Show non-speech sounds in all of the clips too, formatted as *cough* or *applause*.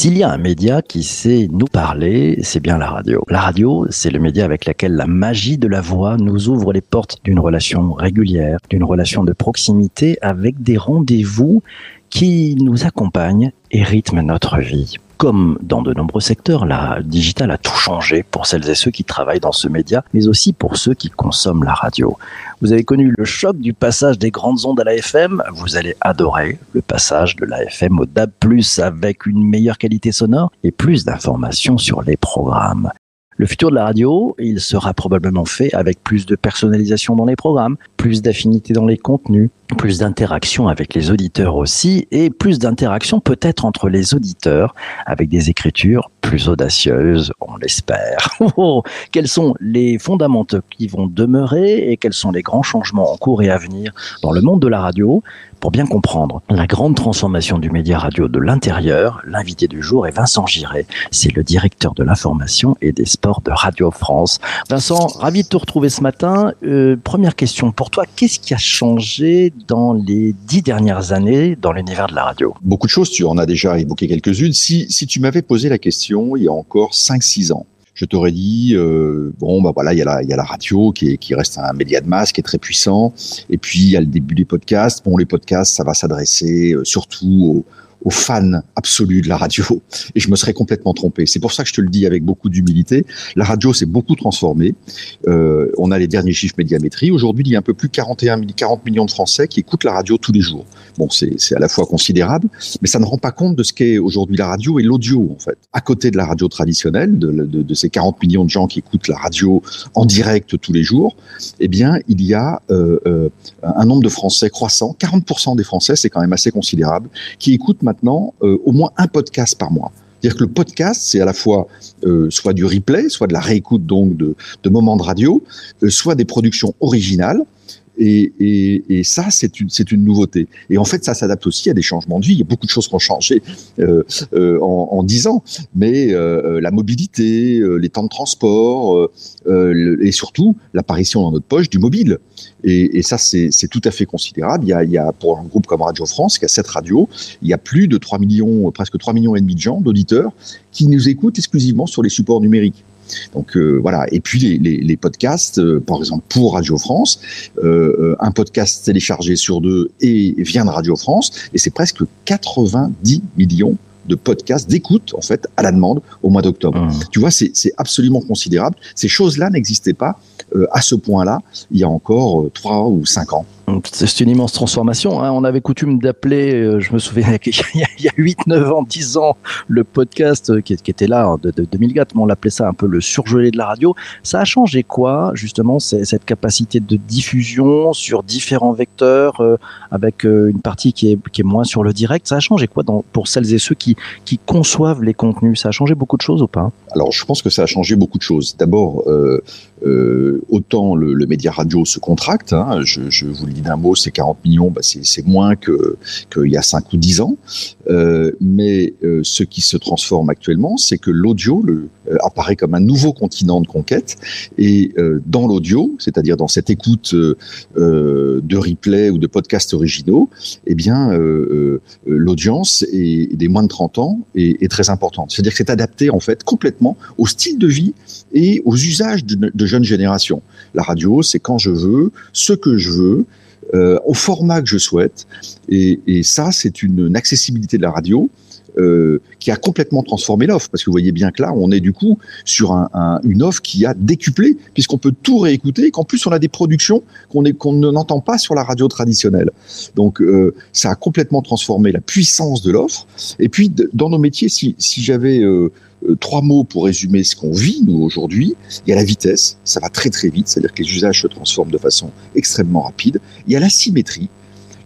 S'il y a un média qui sait nous parler, c'est bien la radio. La radio, c'est le média avec lequel la magie de la voix nous ouvre les portes d'une relation régulière, d'une relation de proximité avec des rendez-vous qui nous accompagnent et rythment notre vie. Comme dans de nombreux secteurs, la digitale a tout changé pour celles et ceux qui travaillent dans ce média, mais aussi pour ceux qui consomment la radio. Vous avez connu le choc du passage des grandes ondes à la FM, vous allez adorer le passage de la FM au DAB+, avec une meilleure qualité sonore et plus d'informations sur les programmes. Le futur de la radio, il sera probablement fait avec plus de personnalisation dans les programmes, plus d'affinité dans les contenus, plus d'interaction avec les auditeurs aussi, et plus d'interaction peut-être entre les auditeurs avec des écritures plus audacieuses, on l'espère. *laughs* Oh, quels sont les fondamentaux qui vont demeurer et quels sont les grands changements en cours et à venir dans le monde de la radio? Pour bien comprendre la grande transformation du média radio de l'intérieur, l'invité du jour est Vincent Giré. C'est le directeur de l'information et des sports de Radio France. Vincent, ravi de te retrouver ce matin. Euh, première question pour toi, qu'est-ce qui a changé dans les dix dernières années dans l'univers de la radio. Beaucoup de choses, tu en as déjà évoqué quelques-unes. Si, tu m'avais posé la question il y a encore 5-6 ans, je t'aurais dit euh, bon bah voilà il y a la radio qui qui reste un média de masse qui est très puissant. Et puis il y a le début des podcasts. Bon les podcasts ça va s'adresser euh, surtout aux, aux fans absolus de la radio et je me serais complètement trompé. C'est pour ça que je te le dis avec beaucoup d'humilité. La radio s'est beaucoup transformée. Euh, on a les derniers chiffres médiamétrie. Aujourd'hui, il y a un peu plus de 41 40 millions de Français qui écoutent la radio tous les jours. Bon, c'est à la fois considérable, mais ça ne rend pas compte de ce qu'est aujourd'hui la radio et l'audio en fait. À côté de la radio traditionnelle, de, de, de, ces 40 millions de gens qui écoutent la radio en direct tous les jours, eh bien, il y a euh, euh, un nombre de Français croissant. 40% des Français, c'est quand même assez considérable, qui écoutent euh, au moins un podcast par mois. C'est-à-dire que le podcast, c'est à la fois euh, soit du replay, soit de la réécoute donc de, de moments de radio, euh, soit des productions originales. Et, ça, c'est une, nouveauté. Et en fait, ça s'adapte aussi à des changements de vie. Il y a beaucoup de choses qui ont changé euh, euh, en, 10 ans, mais euh, la mobilité, les temps de transport, et surtout l'apparition dans notre poche du mobile. Et, ça, c'est, tout à fait considérable. Il y, a, il y a, pour un groupe comme Radio France, qui a cette radio, il y a plus de 3 millions, presque 3 millions et demi de gens, d'auditeurs, qui nous écoutent exclusivement sur les supports numériques. Donc euh, voilà. Et puis les, les, les podcasts, euh, par exemple pour Radio France, euh, un podcast téléchargé sur deux et vient de Radio France, et c'est presque 90 millions de podcasts, d'écoute en fait à la demande au mois d'octobre. Mmh. Tu vois, c'est absolument considérable. Ces choses-là n'existaient pas euh, à ce point-là il y a encore euh, trois ou cinq ans. C'est une immense transformation. Hein. On avait coutume d'appeler, euh, je me souviens, *laughs* il y a 8, 9 ans, 10 ans, le podcast qui, qui était là de, de 2004, mais on l'appelait ça un peu le surgelé de la radio. Ça a changé quoi, justement, cette capacité de diffusion sur différents vecteurs, euh, avec euh, une partie qui est, moins sur le direct? Ça a changé quoi pour celles et ceux qui, conçoivent les contenus? Ça a changé beaucoup de choses ou pas? Alors, je pense que ça a changé beaucoup de choses. D'abord, euh, euh, autant le, le, média radio se contracte, hein, je, je, vous le dis d'un mot, c'est 40 millions, bah c'est moins que qu'il y a 5 ou 10 ans, euh, mais euh, ce qui se transforme actuellement, c'est que l'audio euh, apparaît comme un nouveau continent de conquête, et euh, dans l'audio, c'est-à-dire dans cette écoute euh, de replay ou de podcasts originaux, eh bien, l'audience des moins de 30 ans est, est très importante. C'est-à-dire que c'est adapté en fait complètement au style de vie et aux usages de, jeunes générations. La radio, c'est quand je veux, ce que je veux, euh, au format que je souhaite. Et, ça, c'est une, accessibilité de la radio euh, qui a complètement transformé l'offre. Parce que vous voyez bien que là, on est du coup sur un, un, une offre qui a décuplé, puisqu'on peut tout réécouter, et qu'en plus, on a des productions qu'on qu'on n'entend pas sur la radio traditionnelle. Donc, euh, ça a complètement transformé la puissance de l'offre. Et puis, dans nos métiers, si j'avais euh, trois mots pour résumer ce qu'on vit, nous, aujourd'hui. Il y a la vitesse, ça va très très vite, c'est-à-dire que les usages se transforment de façon extrêmement rapide. Il y a la symétrie,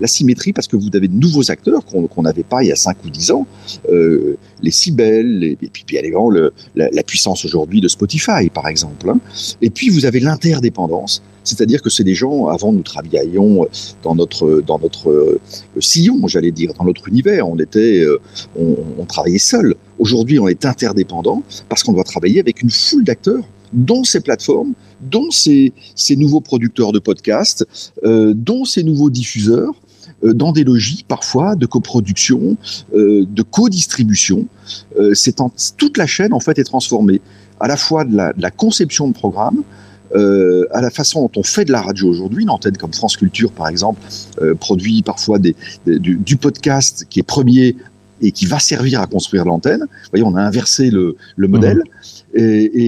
la symétrie parce que vous avez de nouveaux acteurs qu'on n'avait pas il y a 5 ou 10 ans, euh, les Cybelles, les, et puis, également le, la, la, puissance aujourd'hui de Spotify, par exemple. Hein. Et puis vous avez l'interdépendance, c'est-à-dire que c'est des gens, avant nous travaillions dans notre, dans notre euh, sillon, j'allais dire, dans notre univers, on, était, euh, on, on travaillait seul. Aujourd'hui, on est interdépendant parce qu'on doit travailler avec une foule d'acteurs dont ces plateformes, dont ces, ces nouveaux producteurs de podcasts, euh, dont ces nouveaux diffuseurs, dans des logiques parfois de coproduction, euh, de co-distribution. Euh, c'est toute la chaîne en fait est transformée, à la fois de la, de la conception de programme, euh, à la façon dont on fait de la radio aujourd'hui. Une antenne comme France Culture, par exemple, euh, produit parfois des, des- du, du podcast qui est premier et qui va servir à construire l'antenne. Vous voyez, on a inversé le, le modèle et,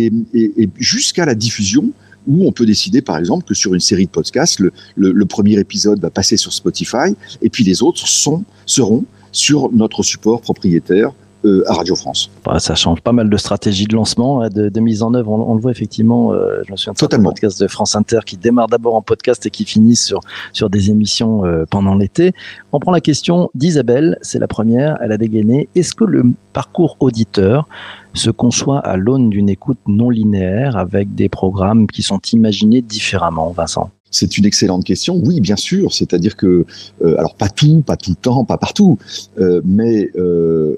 et- et- et jusqu'à la diffusion où on peut décider, par exemple, que sur une série de podcasts, le, le- premier épisode va passer sur Spotify et puis les autres sont, seront sur notre support propriétaire euh, à Radio France. Bah, ça change pas mal de stratégie de lancement, hein, de, de mise en œuvre. On, on le voit effectivement. euh, je me souviens Totalement. podcasts de France Inter qui démarrent d'abord en podcast et qui finissent sur sur des émissions euh, pendant l'été. On prend la question d'Isabelle, c'est la première. Elle a dégainé. Est-ce que le parcours auditeur se conçoit à l'aune d'une écoute non linéaire avec des programmes qui sont imaginés différemment, Vincent? C'est une excellente question. Oui, bien sûr. C'est-à-dire que, euh, alors pas tout, pas tout le temps, pas partout, euh, mais euh,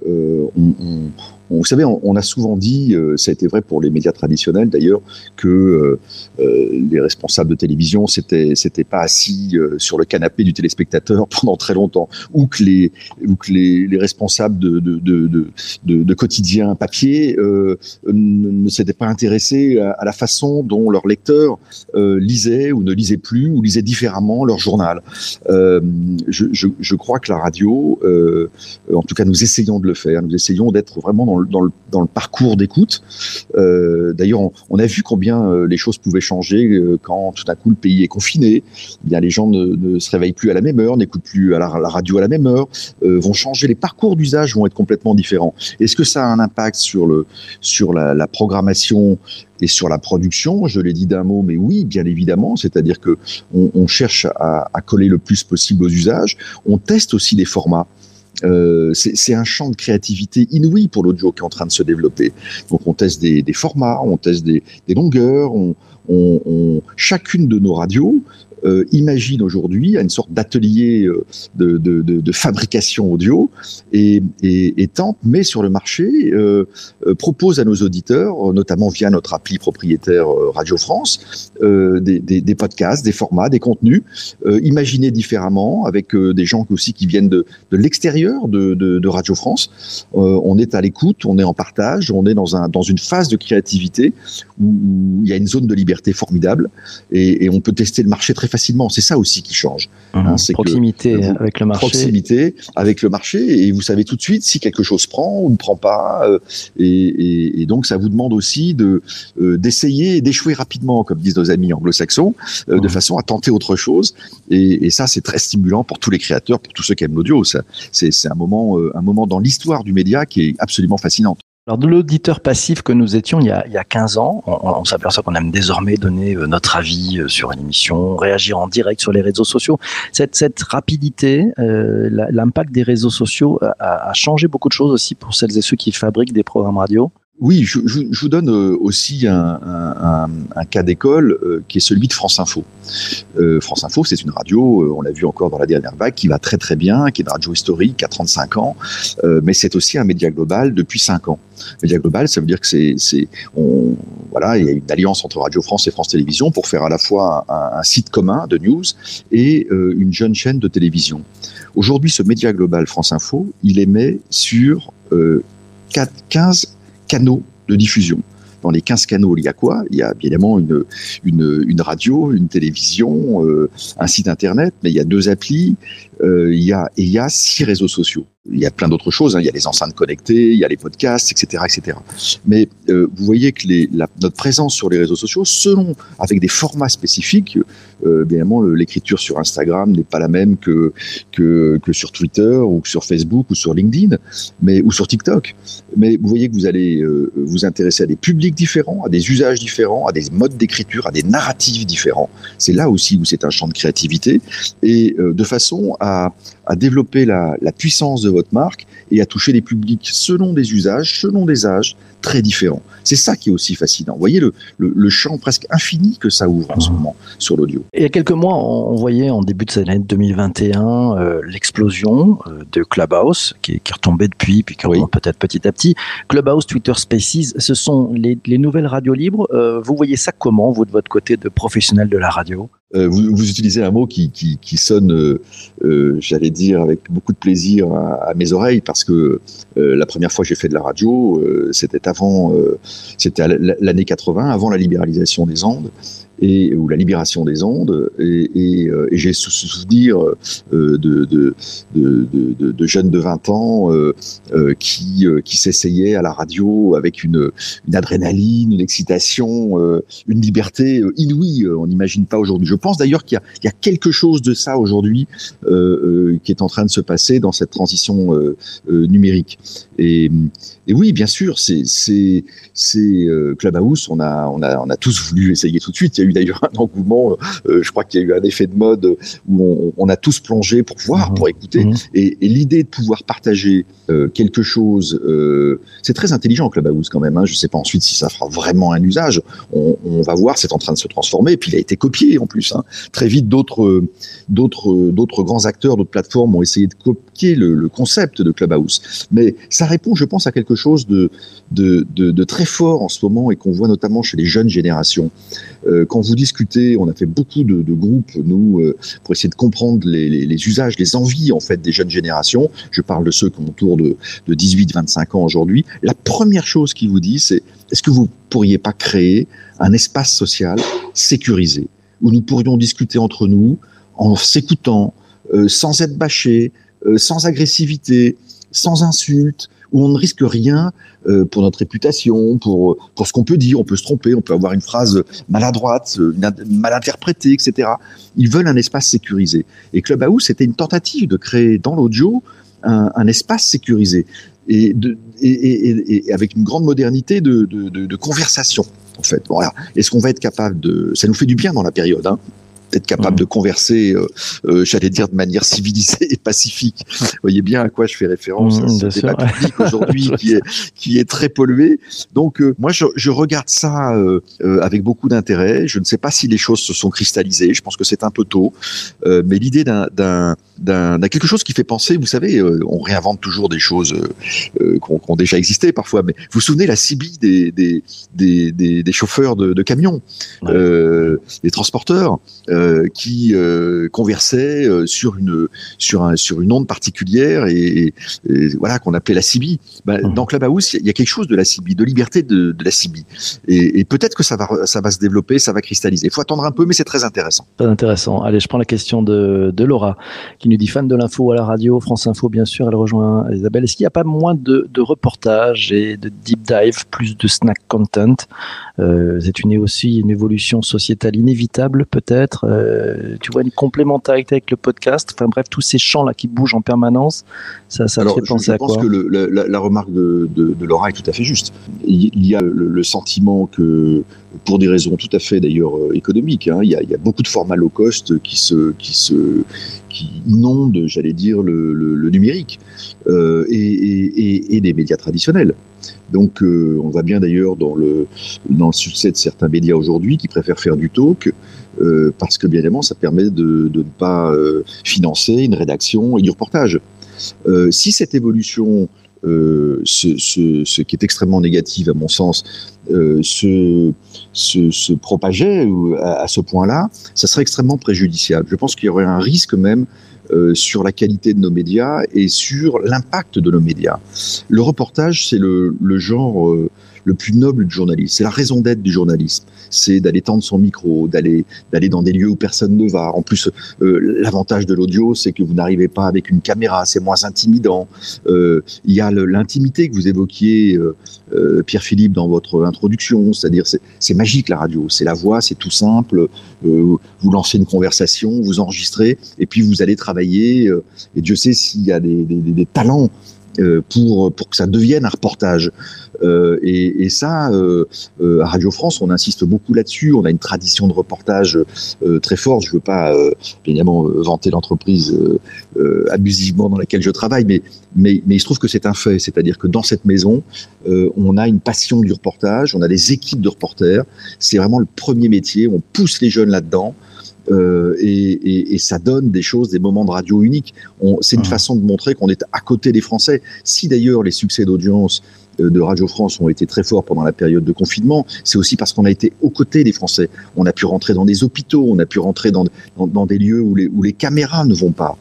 on- vous savez, on, a souvent dit, euh, ça a été vrai pour les médias traditionnels d'ailleurs, que euh, euh, les responsables de télévision s'étaient s'étaient pas assis euh, sur le canapé du téléspectateur *laughs* pendant très longtemps, ou que les ou que les, les responsables de de, de, de, quotidien papier ne, s'étaient pas intéressés à, la façon dont leurs lecteurs lisaient ou ne lisaient plus ou lisaient différemment leur journal. Je, je, je crois que la radio, en tout cas nous essayons de le faire, nous essayons d'être vraiment dans dans le, parcours d'écoute. Euh, D'ailleurs, on, a vu combien euh, les choses pouvaient changer euh, quand tout d'un coup le pays est confiné. Eh bien, les gens ne, se réveillent plus à la même heure, n'écoutent plus à la, radio à la même heure, vont changer, les parcours d'usage vont être complètement différents. Est-ce que ça a un impact sur, le, sur la, programmation et sur la production, je l'ai dit d'un mot, mais oui, bien évidemment, c'est-à-dire que on, cherche à, à coller le plus possible aux usages. On teste aussi des formats. Euh, c'est un champ de créativité inouï pour l'audio qui est en train de se développer. Donc on teste des, des formats, on teste des, des longueurs, on, on, on- chacune de nos radios euh, imagine aujourd'hui une sorte d'atelier euh, de, fabrication audio et, et, tente, met sur le marché, euh, propose à nos auditeurs, notamment via notre appli propriétaire Radio France, des, podcasts, des formats, des contenus imaginés différemment, avec des gens aussi qui viennent de, l'extérieur de, Radio France. On est à l'écoute, on est en partage, on est dans, un, dans une phase de créativité où, il y a une zone de liberté formidable et on peut tester le marché très facilement. C'est ça aussi qui change. Hein, c'est que Proximité avec le marché. Proximité avec le marché et vous savez tout de suite si quelque chose prend ou ne prend pas. euh, et, et- et donc ça vous demande aussi de euh, d'essayer et d'échouer rapidement, comme disent nos amis anglo-saxons, euh, de Mhm. façon à tenter autre chose. Et, et ça, c'est très stimulant pour tous les créateurs, pour tous ceux qui aiment l'audio. Ça, C'est c'est un moment, euh, un moment dans l'histoire du média qui est absolument fascinant. Alors, de l'auditeur passif que nous étions il y a, il y a 15 ans, on, s'aperçoit qu'on aime désormais donner euh, notre avis euh, sur une émission, réagir en direct sur les réseaux sociaux. Cette, cette rapidité, euh, l'impact des réseaux sociaux a- a changé beaucoup de choses aussi pour celles et ceux qui fabriquent des programmes radio. Oui, je, je- je vous donne euh, aussi un, un- un- cas d'école euh, qui est celui de France Info. Euh, France Info, c'est une radio, euh, on l'a vu encore dans la dernière vague, qui va très très bien, qui est une radio historique à 35 ans, mais c'est aussi un média global depuis 5 ans. Média global, ça veut dire que c'est, voilà, il y a une alliance entre Radio France et France Télévisions pour faire à la fois un, site commun de news et une jeune chaîne de télévision. Aujourd'hui, ce média global France Info, il émet sur euh, 4, 15 canaux de diffusion. Dans les 15 canaux, il y a quoi? Il y a évidemment une, une, une radio, une télévision, euh, un site internet, mais il y a deux applis, euh, il y a, et il y a six réseaux sociaux. Il y a plein d'autres choses, hein. il y a les enceintes connectées, il y a les podcasts, etc. etc. Mais euh, vous voyez que les, la, notre présence sur les réseaux sociaux, selon, avec des formats spécifiques, euh, bien évidemment, l'écriture sur Instagram n'est pas la même que, que, que sur Twitter ou sur Facebook ou sur LinkedIn, mais, ou sur TikTok. Mais vous voyez que vous allez euh, vous intéresser à des publics différents, à des usages différents, à des modes d'écriture, à des narratifs différents. C'est là aussi où c'est un champ de créativité et euh, de façon à, à développer la, la puissance de votre marque et à toucher des publics selon des usages, selon des âges très différents. C'est ça qui est aussi fascinant. Vous voyez le, le, le champ presque infini que ça ouvre en ce moment sur l'audio. Il y a quelques mois, on voyait en début de cette année 2021 euh, l'explosion euh, de Clubhouse qui, qui est retombée depuis, puis qui Oui. peut-être petit à petit. Clubhouse, Twitter Spaces, ce sont les, les nouvelles radios libres. Euh, vous voyez ça comment, vous, de votre côté de professionnel de la radio? Vous, vous utilisez un mot qui, sonne, euh, euh, j'allais dire, avec beaucoup de plaisir à, mes oreilles, parce que euh, la première fois que j'ai fait de la radio, euh, c'était avant, euh, c'était l'année 80, avant la libéralisation des ondes. Et, ou la libération des ondes, et, et, euh, et j'ai sou- sou- souvenir euh, de, de, de, de, jeunes de 20 ans euh, qui, qui s'essayaient à la radio avec une, une adrénaline, une excitation, une liberté inouïe. On n'imagine pas aujourd'hui. Je pense d'ailleurs qu'il y y a quelque chose de ça aujourd'hui qui est en train de se passer dans cette transition numérique. Et, et oui, bien sûr, c'est euh, Clubhouse. On a on a on a tous voulu essayer tout de suite. Il y a eu d'ailleurs un engouement. euh, je crois qu'il y a eu un effet de mode où on, on a tous plongé pour voir, Mhm. pour écouter. Mhm. Et, et l'idée de pouvoir partager euh, quelque chose, c'est très intelligent Clubhouse quand même. Hein. Je sais pas ensuite si ça fera vraiment un usage. On, on va voir, c'est en train de se transformer. Et puis il a été copié en plus. Hein. Très vite, d'autres d'autres d'autres grands acteurs, d'autres plateformes ont essayé de copier le, le concept de Clubhouse. Mais ça répond, je pense, à quelque chose de de, de, très fort en ce moment et qu'on voit notamment chez les jeunes générations. Euh, quand vous discutez, on a fait beaucoup de, groupes nous euh, pour essayer de comprendre les, usages, les envies en fait des jeunes générations. Je parle de ceux qui ont autour de, de 18-25 ans aujourd'hui. La première chose qu'ils vous disent, c'est est-ce que vous pourriez pas créer un espace social sécurisé où nous pourrions discuter entre nous en s'écoutant, euh, sans être bâché, euh, sans agressivité, sans insultes, où on ne risque rien euh, pour notre réputation, pour pour ce qu'on peut dire. On peut se tromper, on peut avoir une phrase maladroite, euh, mal interprétée, etc. Ils veulent un espace sécurisé. Et Clubhouse, c'était une tentative de créer dans l'audio un, un espace sécurisé et, de, et, et, et- avec une grande modernité de, de, de, de conversation. En fait, voilà. Est-ce qu'on va être capable de Ça nous fait du bien dans la période. Hein d'être capable Mhm. de converser, euh, euh, j'allais dire de manière civilisée et pacifique. Vous voyez bien à quoi je fais référence Mhm, à ce sûr, public *laughs* aujourd'hui qui est qui est très pollué. Donc euh, moi je, je regarde ça avec beaucoup d'intérêt. Je ne sais pas si les choses se sont cristallisées. Je pense que c'est un peu tôt, mais l'idée d'un quelque chose qui fait penser. Vous savez, euh, on réinvente toujours des choses euh, qui ont déjà existé parfois. Mais vous vous souvenez la CB des des des, des, des chauffeurs de, de camions, Ouais. euh, des transporteurs qui euh, conversaient euh, sur une sur un sur une onde particulière et, et voilà qu'on appelait la CB. Ben, Mhm. Dans Clubhouse, il y a- il y a quelque chose de la CB, de liberté de, de la CB. Et, et peut-être que ça va ça va se développer, ça va cristalliser. Il faut attendre un peu, mais c'est très intéressant. Très intéressant. Allez, je prends la question de, de Laura, qui nous dit fan de l'info à la radio, France Info, bien sûr, elle rejoint Isabelle. Est-ce qu'il n'y a pas moins de, de reportages et de deep dive, plus de snack content? Euh, C'est une, aussi une évolution sociétale inévitable, peut-être? Euh, tu vois, une complémentarité avec le podcast. Enfin bref, tous ces champs-là qui bougent en permanence, ça, ça te Alors, fait je, penser je à pense que le- la, remarque de, de, de Laura est tout à fait juste. Il y a le, le sentiment que, pour des raisons tout à fait d'ailleurs euh, économiques, hein, il, y a, il y a beaucoup de formats low cost qui se, qui se, qui inondent, j'allais dire, le, le, le numérique euh, et, et, des médias traditionnels. Donc, euh, on voit bien d'ailleurs dans le, dans le succès de certains médias aujourd'hui qui préfèrent faire du talk. euh, parce que bien évidemment, ça permet de, de ne pas financer une rédaction et du reportage. Euh, si cette évolution, euh, ce, qui est extrêmement négatif à mon sens, euh, se, propageait à, ce point-là, ça serait extrêmement préjudiciable. Je pense qu'il y aurait un risque même sur la qualité de nos médias et sur l'impact de nos médias. Le reportage, c'est le, genre le plus noble du journalisme. C'est la raison d'être du journalisme. C'est d'aller tendre son micro, d'aller d'aller dans des lieux où personne ne va. En plus, euh, l'avantage de l'audio, c'est que vous n'arrivez pas avec une caméra, c'est moins intimidant. Euh, il y a l'intimité que vous évoquiez, euh, euh, Pierre-Philippe, dans votre introduction, c'est-à-dire c'est magique la radio, c'est la voix, c'est tout simple. Euh, vous lancez une conversation, vous enregistrez, et puis vous allez travailler. euh, et Dieu sait s'il y a des, des- des- talents pour pour que ça devienne un reportage. Euh, et, et, ça, euh, euh, à Radio France, on insiste beaucoup là-dessus. On a une tradition de reportage très forte. Je veux pas évidemment vanter l'entreprise abusivement dans laquelle je travaille, mais mais mais il se trouve que c'est un fait. C'est-à-dire que dans cette maison, on a une passion du reportage. On a des équipes de reporters. C'est vraiment le premier métier. On pousse les jeunes là-dedans. Euh, et, et, et, ça donne des choses, des moments de radio uniques. C'est une mmh. façon de montrer qu'on est à côté des Français. Si d'ailleurs les succès d'audience de Radio France ont été très forts pendant la période de confinement, c'est aussi parce qu'on a été aux côtés des Français. On a pu rentrer dans des hôpitaux, on a pu rentrer dans, dans, dans des lieux où les, où les caméras ne vont pas.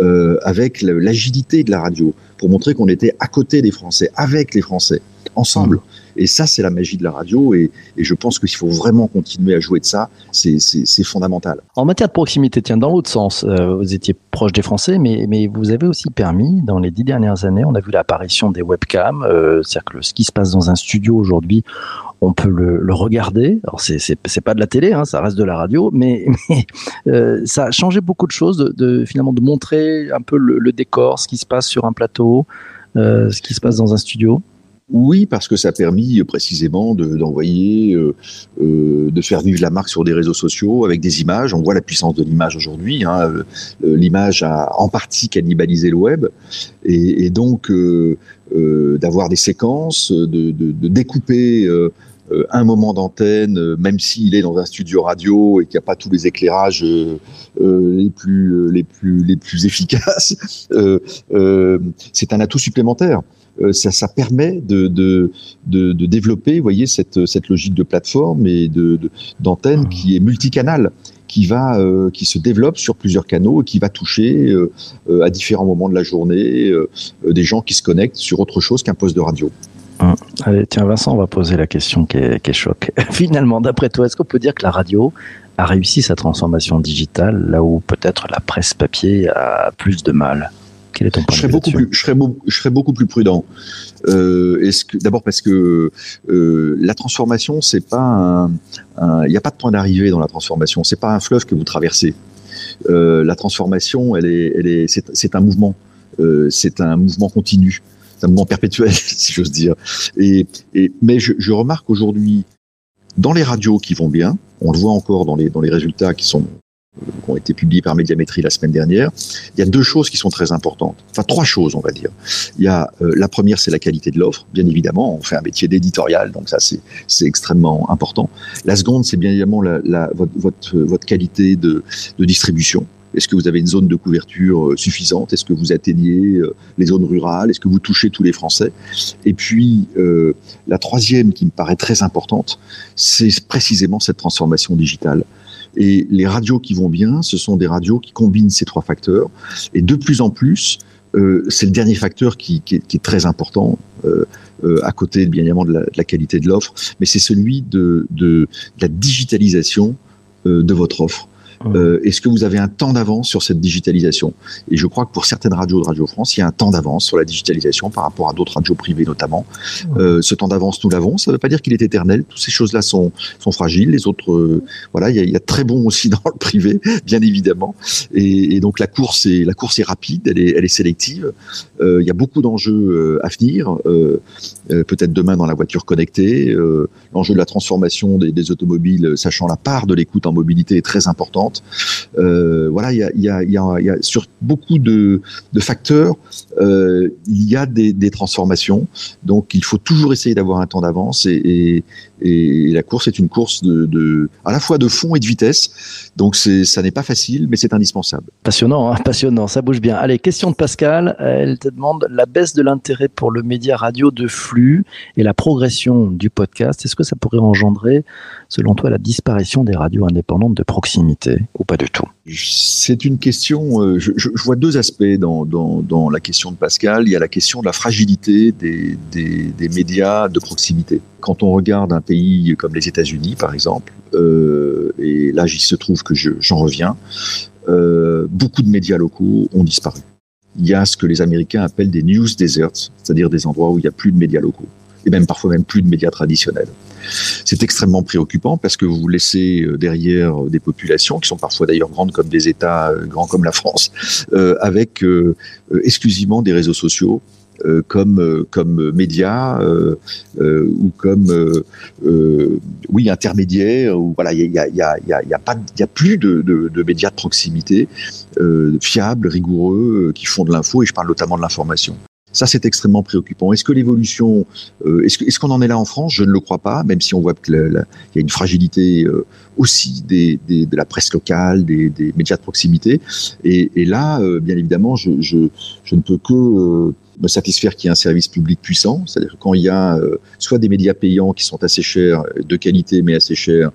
Euh, avec l'agilité de la radio, pour montrer qu'on était à côté des Français, avec les Français, ensemble. Et ça, c'est la magie de la radio. Et, je pense qu'il faut vraiment continuer à jouer de ça. C'est fondamental. En matière de proximité, tiens, dans l'autre sens, euh, vous étiez proche des Français, mais, vous avez aussi permis, dans les dix dernières années, on a vu l'apparition des webcams. Euh, C'est-à-dire que ce qui se passe dans un studio aujourd'hui, on peut le, regarder. Alors c'est c'est pas de la télé, hein, ça reste de la radio, mais, *laughs* euh, ça a changé beaucoup de choses, finalement de montrer un peu le, décor, ce qui se passe sur un plateau, ce qui se passe dans un studio. Oui, parce que ça a permis euh, précisément d'envoyer, de, euh, de faire vivre la marque sur des réseaux sociaux avec des images. On voit la puissance de l'image aujourd'hui. Hein. L'image a en partie cannibalisé le web, et, et donc euh, euh, d'avoir des séquences, de, découper euh, un moment d'antenne, même s'il est dans un studio radio et qu'il n'y a pas tous les éclairages euh, les plus les plus les plus efficaces, c'est un atout supplémentaire. Euh, ça, permet de, développer, voyez, cette, logique de plateforme et d'antenne qui est multicanal qui va euh, qui se développe sur plusieurs canaux et qui va toucher euh, à différents moments de la journée des gens qui se connectent sur autre chose qu'un poste de radio. Hum. Allez, tiens Vincent, on va poser la question qui est, qui. *laughs* Finalement, d'après toi, est-ce qu'on peut dire que la radio a réussi sa transformation digitale là où peut-être la presse papier a plus de mal? Quel est ton point je serais beaucoup plus, je serais, je serais beaucoup plus prudent. Euh, est-ce que d'abord parce que euh, la transformation, c'est pas il n'y a pas de point d'arrivée dans la transformation. C'est pas un fleuve que vous traversez. Euh, la transformation, elle est, elle est, c'est un mouvement. Euh, c'est un mouvement continu, c'est un mouvement perpétuel, *laughs* si j'ose dire. Et, et mais je, je remarque aujourd'hui dans les radios qui vont bien, on le voit encore dans les dans les résultats qui sont qui ont été publiés par Médiamétrie la semaine dernière, il y a deux choses qui sont très importantes. Enfin, trois choses, on va dire. Il y a euh, la première, c'est la qualité de l'offre. Bien évidemment, on fait un métier d'éditorial, donc ça, c'est extrêmement important. La seconde, c'est bien évidemment la, la, votre, votre, votre qualité de, de distribution. Est-ce que vous avez une zone de couverture euh, suffisante? Est-ce que vous atteignez euh, les zones rurales? Est-ce que vous touchez tous les Français? Et puis, euh, la troisième qui me paraît très importante, c'est précisément cette transformation digitale. Et les radios qui vont bien, ce sont des radios qui combinent ces trois facteurs. Et de plus en plus, euh, c'est le dernier facteur qui, qui, est, qui est, très important, euh, euh, à côté bien évidemment de la, de la qualité de l'offre, mais c'est celui de, de, de, la digitalisation euh, de votre offre. Euh, Est-ce que vous avez un temps d'avance sur cette digitalisation? Et je crois que pour certaines radios de Radio France, il y a un temps d'avance sur la digitalisation par rapport à d'autres radios privées notamment. Euh, ce temps d'avance, nous l'avons. Ça ne veut pas dire qu'il est éternel. Toutes ces choses-là sont, sont fragiles. Les autres, euh, voilà, il y, a, il y, a, très bon aussi *laughs* dans le privé, bien évidemment. Et, et, donc la course est la course est rapide, elle est, elle est sélective. Euh, il y a beaucoup d'enjeux euh, à venir. Euh, peut-être demain dans la voiture connectée, l'enjeu de la transformation des, des automobiles, sachant la part de l'écoute en mobilité est très importante Euh, voilà, il y a, y, a, y, a, y a, sur beaucoup de, de facteurs, euh, il y a des, des, transformations. Donc, il faut toujours essayer d'avoir un temps d'avance et, et, et, la course est une course de, de, à la fois de fond et de vitesse. Donc, c'est, ça n'est pas facile, mais c'est indispensable. Passionnant, hein passionnant, ça bouge bien. Allez, question de Pascal. Elle te demande la baisse de l'intérêt pour le média radio de flux et la progression du podcast. Est-ce que ça pourrait engendrer, selon toi, la disparition des radios indépendantes de proximité ou pas du tout? C'est une question, euh, je, je, vois deux aspects dans, dans, dans, la question de Pascal. Il y a la question de la fragilité des, des, des médias de proximité. Quand on regarde un pays comme les États-Unis, par exemple, euh, et là, il se trouve que j'en reviens, euh, beaucoup de médias locaux ont disparu. Il y a ce que les Américains appellent des news deserts, c'est-à-dire des endroits où il n'y a plus de médias locaux, et même parfois même plus de médias traditionnels. C'est extrêmement préoccupant parce que vous laissez euh, derrière des populations qui sont parfois d'ailleurs grandes comme des États grands comme la France, avec exclusivement des réseaux sociaux, comme euh, comme média euh, ou comme oui intermédiaire ou voilà il y a y a y y a pas il y a plus de, de, médias de proximité fiables rigoureux qui font de l'info et je parle notamment de l'information. Ça, c'est extrêmement préoccupant. Est-ce que l'évolution, euh, est-ce qu'on en est là en France? Je ne le crois pas, même si on voit qu'il y a une fragilité euh, aussi des, des, de la presse locale, des, des médias de proximité. Et, là, euh, bien évidemment, je, je, ne peux que euh, me satisfaire qu'il y ait un service public puissant, c'est-à-dire quand il y a euh, soit des médias payants qui sont assez chers, de qualité mais assez chers,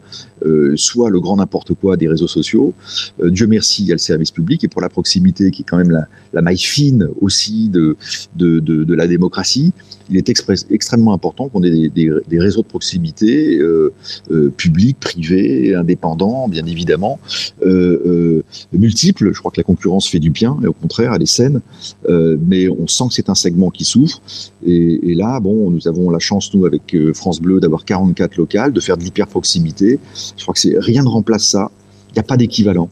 soit le grand n'importe quoi des réseaux sociaux. Euh, Dieu merci, il y a le service public et pour la proximité qui est quand même la, la maille fine aussi de, de, de, de la démocratie, il est extrêmement important qu'on ait des, des, des, réseaux de proximité euh, euh, publics, privés, indépendants, bien évidemment, euh, multiples. Je crois que la concurrence fait du bien, et au contraire, elle est saine, mais on sent que c'est un segment qui souffre. Et, et, là, bon, nous avons la chance, nous, avec France Bleu, d'avoir 44 locales, de faire de l'hyper proximité. Je crois que c'est rien ne remplace ça. Il n'y a pas d'équivalent.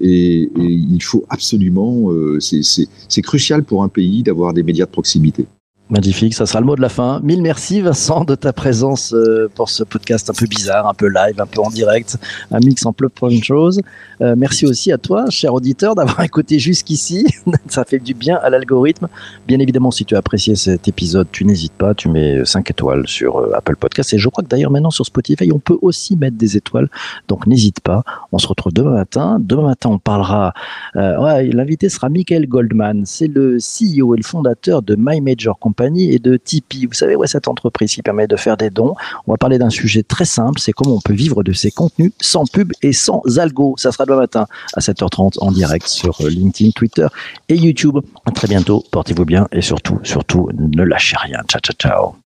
Et, il faut absolument, euh, c'est crucial pour un pays d'avoir des médias de proximité. Magnifique, ça sera le mot de la fin. Mille merci Vincent de ta présence euh, pour ce podcast un peu bizarre, un peu live, un peu en direct, un mix en plein de choses. Euh, merci aussi à toi, cher auditeur, d'avoir *laughs* écouté jusqu'ici. *laughs* ça fait du bien à l'algorithme. Bien évidemment, si tu as apprécié cet épisode, tu n'hésites pas, tu mets 5 étoiles sur euh, Apple Podcast. Et je crois que d'ailleurs maintenant sur Spotify, on peut aussi mettre des étoiles. Donc n'hésite pas. On se retrouve demain matin. Demain matin, on parlera. L'invité sera Michael Goldman. C'est le CEO et le fondateur de My Major Company et de Tipeee. Vous savez, ouais, cette entreprise qui permet de faire des dons. On va parler d'un sujet très simple, c'est comment on peut vivre de ses contenus sans pub et sans algo. Ça sera demain matin à 7h30 en direct sur euh, LinkedIn, Twitter et YouTube. À très bientôt, portez-vous bien et surtout, surtout, ne lâchez rien. Ciao, ciao, ciao.